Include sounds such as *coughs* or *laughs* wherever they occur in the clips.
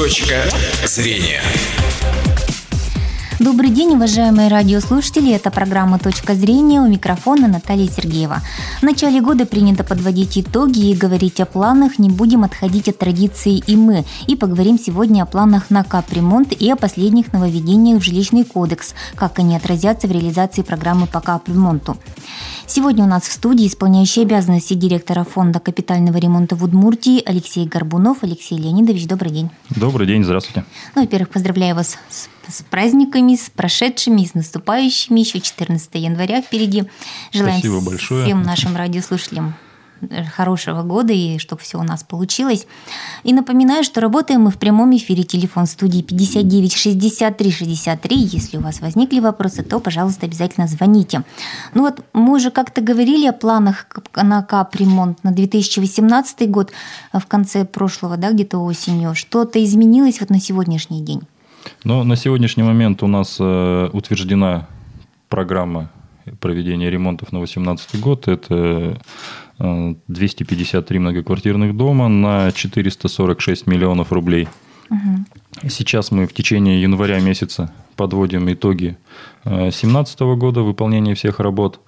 Точка зрения. Добрый день, уважаемые радиослушатели. Это программа «Точка зрения» у микрофона Наталья Сергеева. В начале года принято подводить итоги и говорить о планах. Не будем отходить от традиции и мы. И поговорим сегодня о планах на капремонт и о последних нововведениях в жилищный кодекс, как они отразятся в реализации программы по капремонту. Сегодня у нас в студии исполняющий обязанности директора фонда капитального ремонта в Удмуртии Алексей Горбунов. Алексей Леонидович, добрый день. Добрый день, здравствуйте. Ну, во-первых, поздравляю вас с с праздниками, с прошедшими, с наступающими. Еще 14 января впереди. Желаем Спасибо большое. всем нашим радиослушателям хорошего года и чтобы все у нас получилось. И напоминаю, что работаем мы в прямом эфире. Телефон студии 59 63 63. Если у вас возникли вопросы, то, пожалуйста, обязательно звоните. Ну вот мы уже как-то говорили о планах на капремонт на 2018 год в конце прошлого, да, где-то осенью. Что-то изменилось вот на сегодняшний день? Но на сегодняшний момент у нас э, утверждена программа проведения ремонтов на 2018 год. Это 253 э, многоквартирных дома на 446 миллионов рублей. Угу. Сейчас мы в течение января месяца подводим итоги 2017 э, года выполнения всех работ.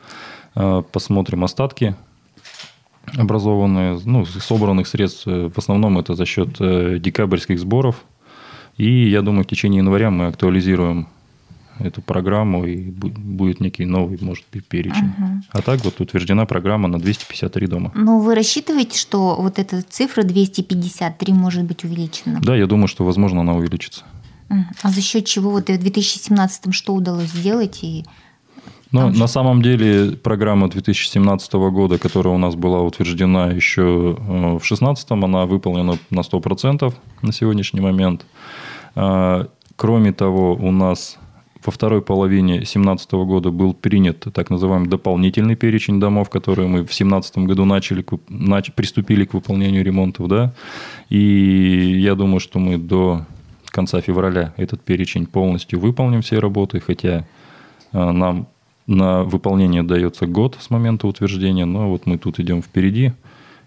Посмотрим остатки образованные, ну, собранных средств. В основном это за счет декабрьских сборов и я думаю, в течение января мы актуализируем эту программу, и будет некий новый, может быть, перечень. Угу. А так вот утверждена программа на 253 дома. Ну, вы рассчитываете, что вот эта цифра 253 может быть увеличена? Да, я думаю, что, возможно, она увеличится. А за счет чего вот в 2017 что удалось сделать? И ну, на самом деле программа 2017 года, которая у нас была утверждена еще э, в 2016, она выполнена на 100% на сегодняшний момент. А, кроме того, у нас во второй половине 2017 года был принят так называемый дополнительный перечень домов, которые мы в 2017 году начали, нач, приступили к выполнению ремонтов. Да? И я думаю, что мы до конца февраля этот перечень полностью выполним все работы, хотя а, нам на выполнение дается год с момента утверждения, но вот мы тут идем впереди.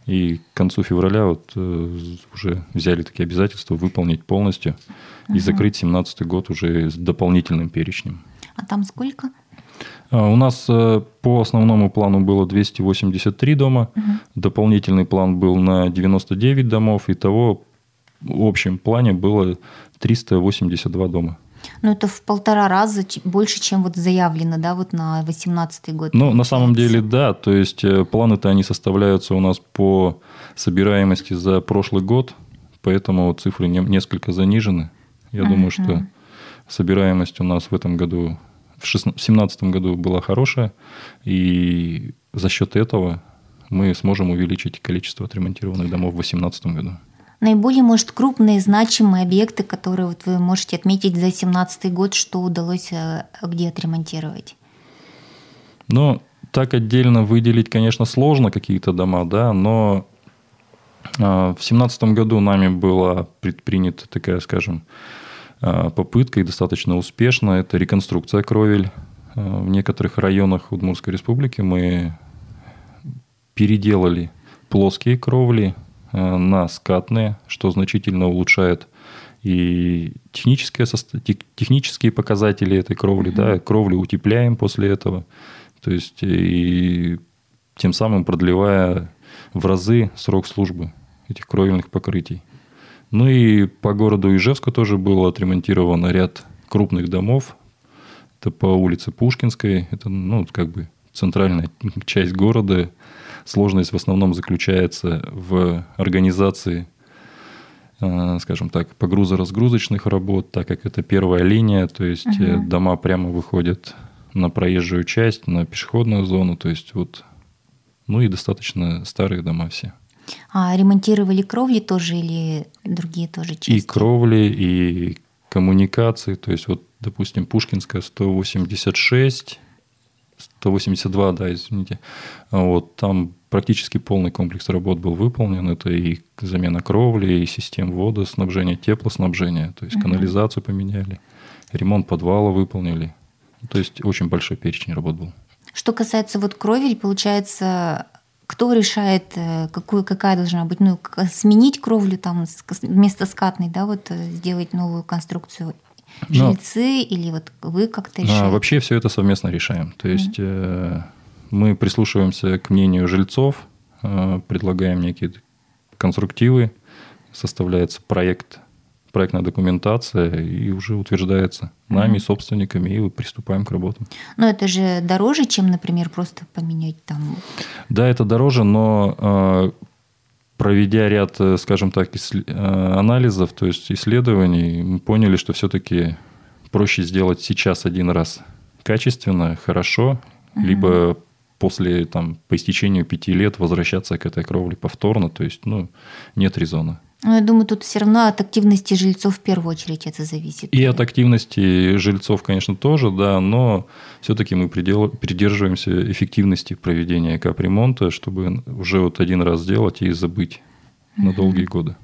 И к концу февраля вот э, уже взяли такие обязательства выполнить полностью угу. и закрыть 2017 год уже с дополнительным перечнем. А там сколько? А, у нас э, по основному плану было 283 дома, угу. дополнительный план был на 99 домов, и того в общем плане было 382 дома. Ну, это в полтора раза больше, чем вот заявлено, да, вот на 2018 год. Ну, на самом деле, да. То есть, э, планы-то они составляются у нас по собираемости за прошлый год, поэтому цифры несколько занижены. Я uh-huh. думаю, что собираемость у нас в этом году, в 2017 году была хорошая, и за счет этого мы сможем увеличить количество отремонтированных домов в 2018 году наиболее, может, крупные, значимые объекты, которые вот вы можете отметить за 2017 год, что удалось э, где отремонтировать? Ну, так отдельно выделить, конечно, сложно какие-то дома, да, но а, в 2017 году нами была предпринята такая, скажем, а, попытка и достаточно успешно. Это реконструкция кровель. А, в некоторых районах Удмуртской республики мы переделали плоские кровли на скатные, что значительно улучшает и технические, технические показатели этой кровли. Mm-hmm. Да, кровлю утепляем после этого. То есть и тем самым продлевая в разы срок службы этих кровельных покрытий. Ну и по городу Ижевску тоже был отремонтирован ряд крупных домов. Это по улице Пушкинской. Это, ну, как бы центральная часть города. Сложность в основном заключается в организации, э, скажем так, погрузо-разгрузочных работ, так как это первая линия, то есть угу. дома прямо выходят на проезжую часть, на пешеходную зону, то есть вот, ну и достаточно старые дома все. А ремонтировали кровли тоже или другие тоже части? И кровли, и коммуникации, то есть вот, допустим, Пушкинская 186, 182, да, извините. Вот, там практически полный комплекс работ был выполнен. Это и замена кровли, и систем водоснабжения, теплоснабжения. То есть, угу. канализацию поменяли, ремонт подвала выполнили. То есть, очень большой перечень работ был. Что касается вот кровель, получается, кто решает, э, какую, какая должна быть, ну, сменить кровлю там вместо скатной, да, вот э, сделать новую конструкцию? Жильцы Но, или вот вы как-то решаете? Вообще все это совместно решаем. То есть mm-hmm. мы прислушиваемся к мнению жильцов, предлагаем некие конструктивы, составляется проект проектная документация и уже утверждается нами, угу. собственниками, и приступаем к работам. Но это же дороже, чем, например, просто поменять там... Да, это дороже, но а, проведя ряд, э, скажем так, э, анализов, то есть исследований, мы поняли, что все-таки проще сделать сейчас один раз качественно, хорошо, угу. либо после, там, по истечению пяти лет возвращаться к этой кровле повторно, то есть, ну, нет резона. Ну, я думаю, тут все равно от активности жильцов в первую очередь это зависит. И от активности жильцов, конечно, тоже, да, но все-таки мы придерживаемся эффективности проведения капремонта, чтобы уже вот один раз сделать и забыть на долгие годы.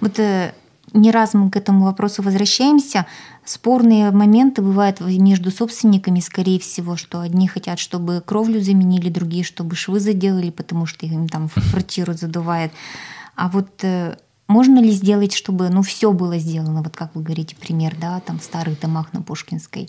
Вот э, не раз мы к этому вопросу возвращаемся. Спорные моменты бывают между собственниками, скорее всего, что одни хотят, чтобы кровлю заменили, другие, чтобы швы заделали, потому что им там в *laughs* квартиру задувает. А вот э, можно ли сделать, чтобы ну, все было сделано, вот как вы говорите, пример, да, там в старых домах на Пушкинской?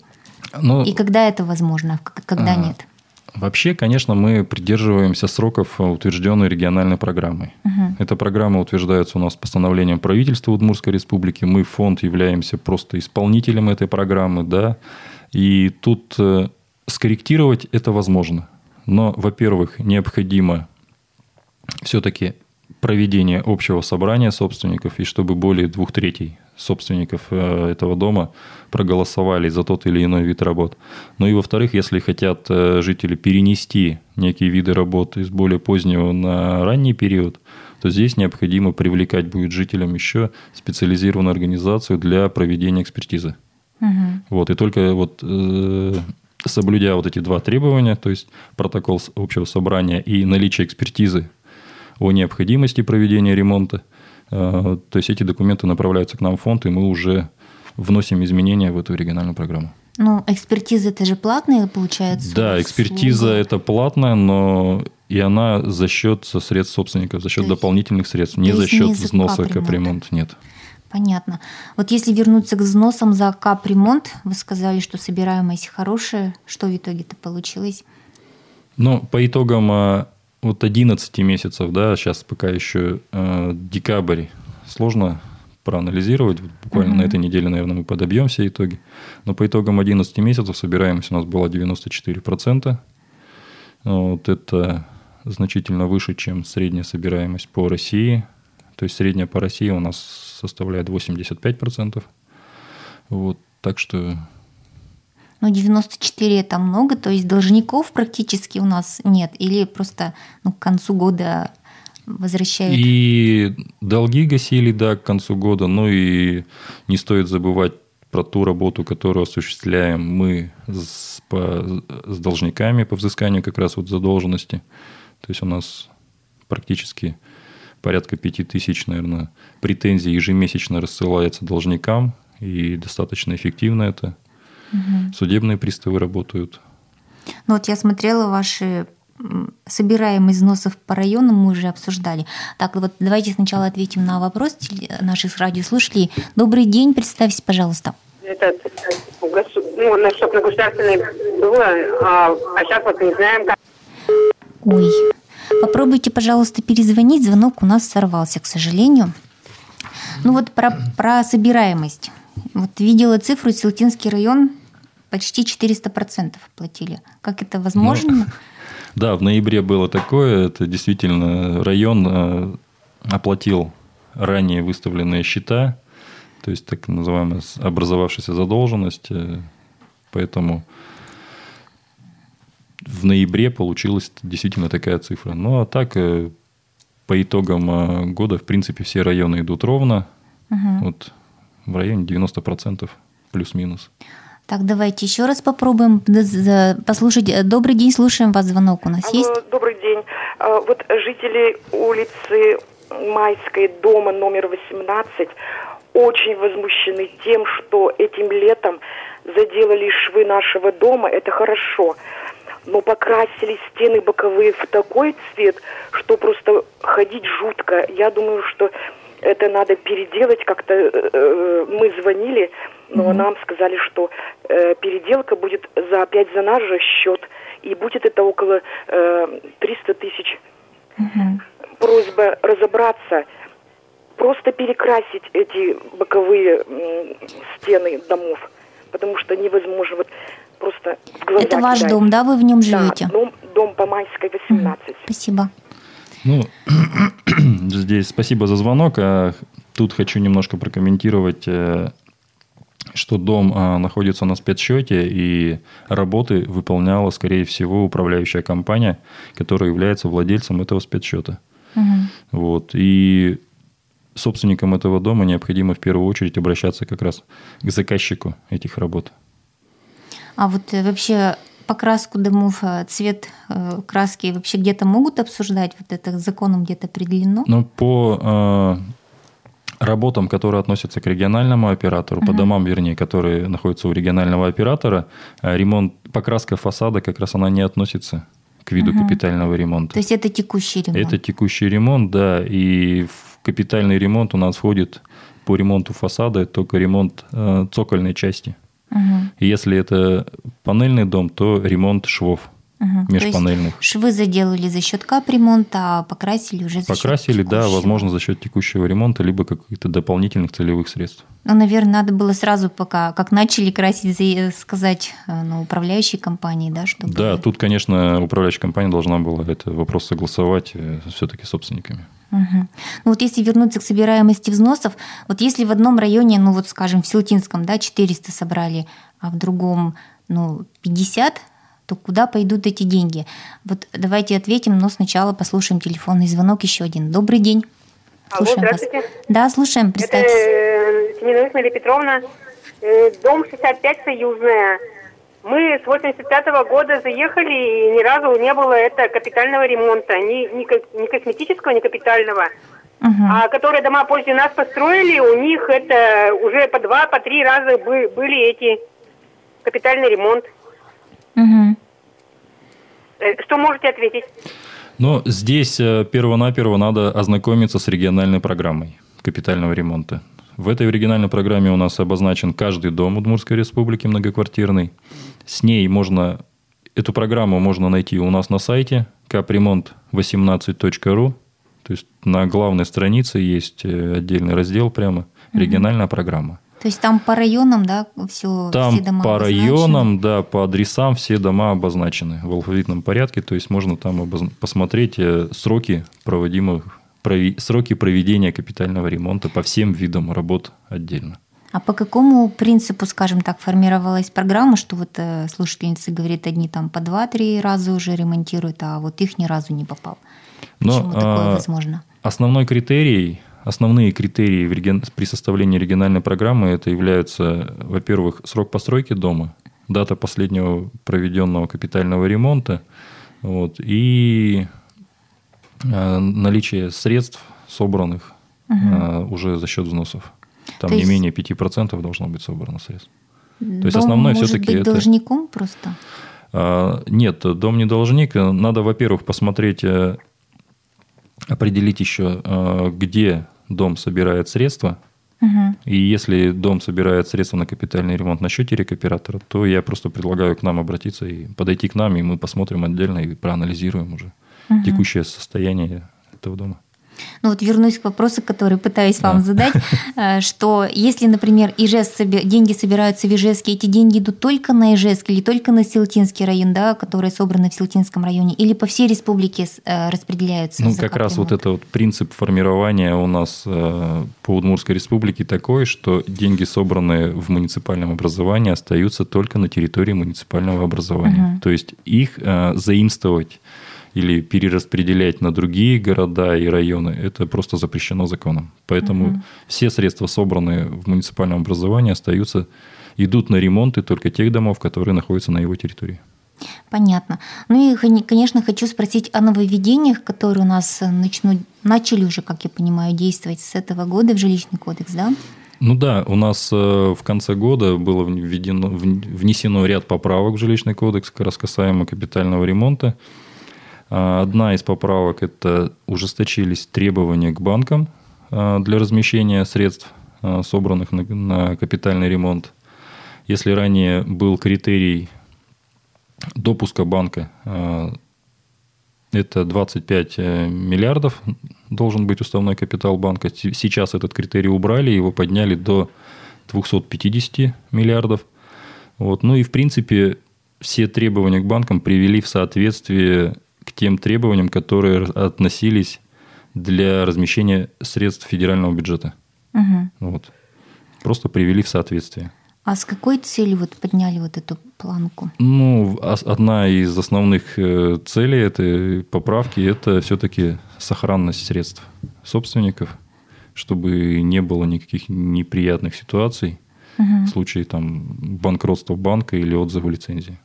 Ну, И когда это возможно, а когда а, нет? Вообще, конечно, мы придерживаемся сроков, утвержденной региональной программой. Угу. Эта программа утверждается у нас постановлением правительства Удмуртской республики. Мы, фонд, являемся просто исполнителем этой программы, да. И тут э, скорректировать это возможно. Но, во-первых, необходимо все-таки проведение общего собрания собственников и чтобы более двух третей собственников э, этого дома проголосовали за тот или иной вид работ. Ну и во-вторых, если хотят э, жители перенести некие виды работ из более позднего на ранний период, то здесь необходимо привлекать будет жителям еще специализированную организацию для проведения экспертизы. Угу. Вот, и только вот э, соблюдя вот эти два требования, то есть протокол общего собрания и наличие экспертизы о необходимости проведения ремонта. Э, то есть эти документы направляются к нам в фонд, и мы уже вносим изменения в эту региональную программу. Ну, экспертиза это же платная, получается? Да, экспертиза услуга. это платная, но и она за счет средств собственников, за счет дополнительных средств, не за счет не взноса капремонт, нет. Понятно. Вот если вернуться к взносам за капремонт, вы сказали, что собираемость хорошая. Что в итоге-то получилось? Ну, по итогам вот 11 месяцев, да, сейчас пока еще э, декабрь, сложно проанализировать. Буквально uh-huh. на этой неделе, наверное, мы подобьем все итоги. Но по итогам 11 месяцев собираемость у нас была 94%. Вот это значительно выше, чем средняя собираемость по России. То есть средняя по России у нас составляет 85%. Вот, так что ну, 94 это много, то есть должников практически у нас нет, или просто ну, к концу года возвращают? И долги гасили, да, к концу года, ну и не стоит забывать про ту работу, которую осуществляем мы с, по, с должниками по взысканию как раз вот задолженности. То есть у нас практически порядка пяти тысяч, наверное, претензий ежемесячно рассылается должникам, и достаточно эффективно это. Угу. Судебные приставы работают. Ну вот я смотрела ваши собираем износов по районам, мы уже обсуждали. Так, вот давайте сначала ответим на вопрос наших радиослушателей. Добрый день, представьтесь, пожалуйста. Это ну, насчет на государственной было, а, а сейчас вот не знаем, как... Ой, попробуйте, пожалуйста, перезвонить, звонок у нас сорвался, к сожалению. Ну вот про, про собираемость. Вот видела цифру, Силтинский район почти 400% платили. Как это возможно? Ну, *laughs* да, в ноябре было такое. Это действительно район э, оплатил ранее выставленные счета, то есть так называемая образовавшаяся задолженность. Э, поэтому в ноябре получилась действительно такая цифра. Ну, а так, э, по итогам года, в принципе, все районы идут ровно. Угу. Вот в районе 90% плюс-минус. Так, давайте еще раз попробуем послушать. Э, добрый день, слушаем вас. Звонок у нас есть? Добрый день. А, вот жители улицы Майской, дома номер 18, очень возмущены тем, что этим летом заделали швы нашего дома. Это хорошо. но покрасили стены боковые в такой цвет, что просто ходить жутко. Я думаю, что это надо переделать как-то. Э, э, мы звонили, но mm-hmm. нам сказали, что э, переделка будет за опять за наш же счет, и будет это около 300 тысяч. Mm-hmm. Просьба разобраться, просто перекрасить эти боковые стены домов, потому что невозможно вот просто в глаза Это ваш дом, да? Вы в нем живете? Да, дом, дом по Майской, 18. Mm, спасибо. Ну, *clears throat* здесь спасибо за звонок. А тут хочу немножко прокомментировать, э, что дом а, находится на спецсчете, и работы выполняла, скорее всего, управляющая компания, которая является владельцем этого спецсчета. Угу. Вот. И собственникам этого дома необходимо в первую очередь обращаться как раз к заказчику этих работ. А вот э, вообще покраску домов, э, цвет э, краски вообще где-то могут обсуждать? Вот это законом где-то определено? Ну, по э, работам, которые относятся к региональному оператору, uh-huh. по домам, вернее, которые находятся у регионального оператора, ремонт, покраска фасада как раз она не относится к виду uh-huh. капитального ремонта. То есть это текущий ремонт? Это текущий ремонт, да. И в капитальный ремонт у нас входит по ремонту фасада только ремонт э, цокольной части. Угу. Если это панельный дом, то ремонт швов угу. межпанельных. швы заделали за счет капремонта, а покрасили уже за покрасили, счет Покрасили, да, возможно, за счет текущего ремонта, либо каких-то дополнительных целевых средств. Ну, наверное, надо было сразу, пока как начали красить, сказать ну, управляющей компании, да, чтобы... Да, тут, конечно, управляющая компания должна была этот вопрос согласовать э, все-таки с собственниками. Угу. Ну вот если вернуться к собираемости взносов, вот если в одном районе, ну вот скажем в Силтинском, да, 400 собрали, а в другом, ну, 50, то куда пойдут эти деньги? Вот давайте ответим, но сначала послушаем телефонный звонок еще один. Добрый день. Слушаем Алло, здравствуйте. Вас. Да, слушаем, представьтесь. Это Семенович Мария Петровна, э, дом 65 Союзная. Мы с 85 -го года заехали, и ни разу не было это капитального ремонта. Ни, ни, ни косметического, ни капитального. Угу. А которые дома позже нас построили, у них это уже по два, по три раза были эти капитальный ремонт. Угу. Что можете ответить? Ну, здесь э, перво-наперво надо ознакомиться с региональной программой капитального ремонта. В этой оригинальной программе у нас обозначен каждый дом Удмуртской республики многоквартирный. С ней можно, эту программу можно найти у нас на сайте капремонт18.ру. То есть на главной странице есть э, отдельный раздел прямо «Региональная программа». То есть там по районам, да, все, там все дома по обозначены? районам, да, по адресам все дома обозначены в алфавитном порядке. То есть можно там обоз... посмотреть э, сроки проводимых сроки проведения капитального ремонта по всем видам работ отдельно. А по какому принципу, скажем так, формировалась программа, что вот э, слушательница говорит, одни там по два-три раза уже ремонтируют, а вот их ни разу не попал? Почему Но, такое а, возможно? Основной критерий Основные критерии при составлении региональной программы это являются, во-первых, срок постройки дома, дата последнего проведенного капитального ремонта, вот, и э, наличие средств, собранных угу. уже за счет взносов. Там То не есть... менее 5% должно быть собрано средств. Дом То есть основное все-таки это... должником просто? А, нет, дом не должник. Надо, во-первых, посмотреть, э, определить еще, э, где дом собирает средства, угу. и если дом собирает средства на капитальный ремонт на счете рекоператора, то я просто предлагаю к нам обратиться и подойти к нам, и мы посмотрим отдельно и проанализируем уже угу. текущее состояние этого дома. Ну вот вернусь к вопросу, который пытаюсь вам да. задать, *laughs* э, что если, например, Ижевск, деньги собираются в Ижевске, эти деньги идут только на Ижевск или только на Силтинский район, да, которые собраны в Силтинском районе, или по всей республике э, распределяются? Ну, как раз вот это вот принцип формирования у нас э, по Удмуртской республике такой, что деньги, собранные в муниципальном образовании, остаются только на территории муниципального образования. Угу. То есть их заимствовать или перераспределять на другие города и районы, это просто запрещено законом. Поэтому угу. все средства, собранные в муниципальном образовании, остаются, идут на ремонты только тех домов, которые находятся на его территории. Понятно. Ну и, конечно, хочу спросить о нововведениях, которые у нас начнут, начали уже, как я понимаю, действовать с этого года в жилищный кодекс, да? Ну да, у нас э, в конце года было введено, внесено ряд поправок в жилищный кодекс, как раз касаемо капитального ремонта. А, одна из поправок – это ужесточились требования к банкам а, для размещения средств, а, собранных на, капитальный ремонт. Если ранее был критерий допуска банка это 25 э, миллиардов должен быть уставной капитал банка. Сейчас этот критерий убрали, его подняли до 250 миллиардов. Вот. Ну и, в принципе, все требования к банкам привели в соответствие к тем требованиям, которые относились для размещения средств федерального бюджета. Угу. Вот. Просто привели в соответствие. А с какой целью вот подняли вот эту планку? Ну, одна из основных э, целей этой поправки – это все-таки сохранность средств собственников, чтобы не было никаких неприятных ситуаций угу. в случае там, банкротства банка или отзыва лицензии.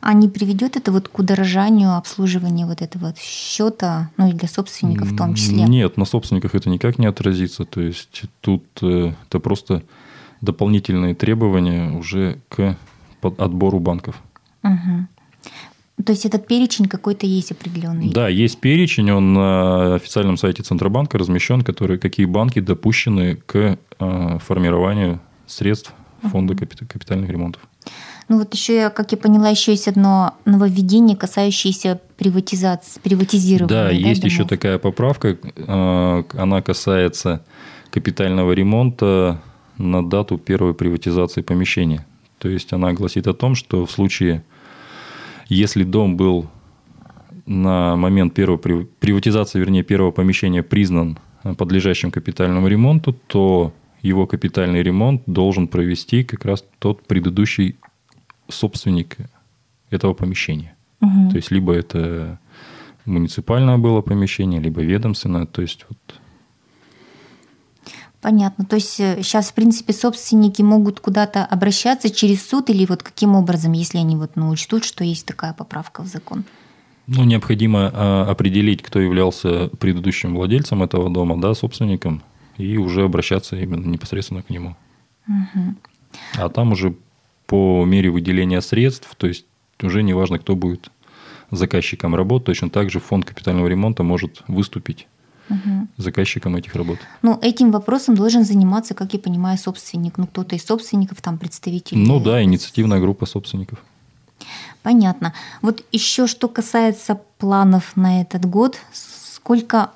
А не приведет это вот к удорожанию обслуживания вот этого счета, ну и для собственников в том числе? Нет, на собственниках это никак не отразится. То есть тут э, это просто дополнительные требования уже к отбору банков. Угу. То есть этот перечень какой-то есть определенный? Да, есть перечень, он на официальном сайте Центробанка размещен, который, какие банки допущены к э, формированию средств фонда капитальных ремонтов. Ну вот еще, как я поняла, еще есть одно нововведение, касающееся приватизации, приватизирования. Да, да есть домов? еще такая поправка, э, она касается капитального ремонта на дату первой приватизации помещения. То есть она гласит о том, что в случае, если дом был на момент первой приватизации, вернее, первого помещения признан подлежащим капитальному ремонту, то его капитальный ремонт должен провести как раз тот предыдущий собственник этого помещения. Угу. То есть либо это муниципальное было помещение, либо ведомственное. То есть вот Понятно. То есть сейчас, э, в принципе, собственники могут куда-то обращаться через суд или вот каким образом, если они вот ну, учтут, что есть такая поправка в закон? Ну, необходимо а, определить, кто являлся предыдущим владельцем этого дома, да, собственником, и уже обращаться именно непосредственно к нему. Угу. А там уже по мере выделения средств, то есть уже не важно, кто будет заказчиком работ, точно так же фонд капитального ремонта может выступить угу. заказчиком этих работ. Ну, этим вопросом должен заниматься, как я понимаю, собственник. Ну, кто-то из собственников, там представитель. Ну да, инициативная группа собственников. Понятно. Вот еще что касается планов на этот год, сколько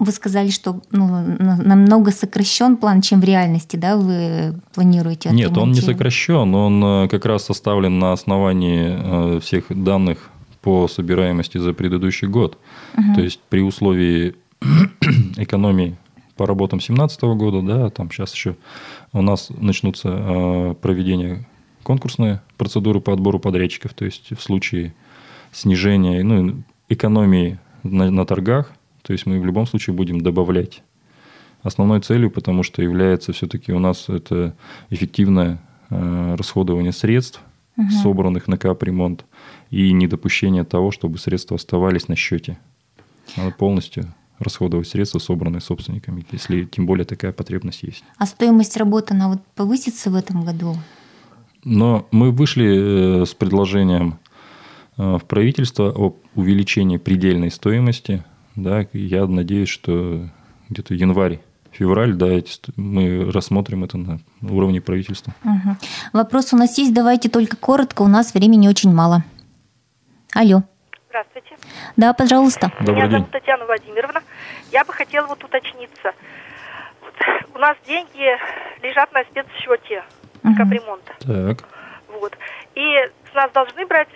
вы сказали, что ну, намного сокращен план, чем в реальности, да, вы планируете Нет, он не сокращен, он э, как раз составлен на основании э, всех данных по собираемости за предыдущий год. Угу. То есть при условии *coughs* экономии по работам 2017 года, да, там сейчас еще у нас начнутся э, проведение конкурсные процедуры по отбору подрядчиков, то есть в случае снижения, ну, экономии на, на торгах, то есть мы в любом случае будем добавлять основной целью, потому что является все-таки у нас это эффективное э, расходование средств, угу. собранных на капремонт, и недопущение того, чтобы средства оставались на счете. Надо полностью расходовать средства, собранные собственниками, если тем более такая потребность есть. А стоимость работы, она вот повысится в этом году? Но мы вышли э, с предложением э, в правительство об увеличении предельной стоимости. Да, я надеюсь, что где-то январь февраль, да, мы рассмотрим это на уровне правительства. Угу. Вопрос у нас есть, давайте только коротко, у нас времени очень мало. Алло. Здравствуйте. Да, пожалуйста. Добрый Меня день. зовут Татьяна Владимировна. Я бы хотела вот уточниться. Вот, у нас деньги лежат на спецсчете угу. капремонта. Так. Вот. И с нас должны брать,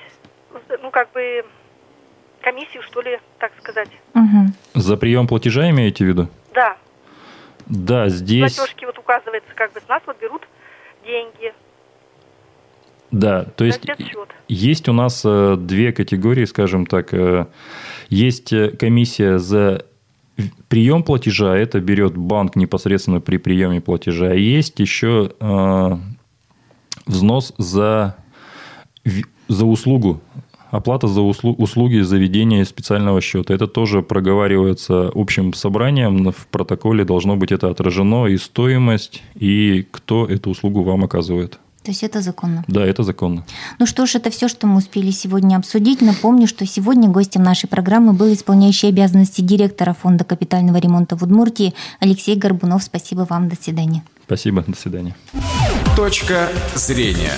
ну, как бы, комиссию, что ли, так сказать. Угу. За прием платежа имеете в виду? Да. Да, здесь... Платежки вот указывается, как бы с нас вот берут деньги. Да, то есть есть у нас э, две категории, скажем так. Э, есть э, комиссия за прием платежа, это берет банк непосредственно при приеме платежа. И есть еще взнос за, за услугу оплата за услуги заведения специального счета. Это тоже проговаривается общим собранием. В протоколе должно быть это отражено и стоимость, и кто эту услугу вам оказывает. То есть это законно? Да, это законно. Ну что ж, это все, что мы успели сегодня обсудить. Напомню, что сегодня гостем нашей программы был исполняющий обязанности директора Фонда капитального ремонта в Удмуртии Алексей Горбунов. Спасибо вам. До свидания. Спасибо. До свидания. Точка зрения.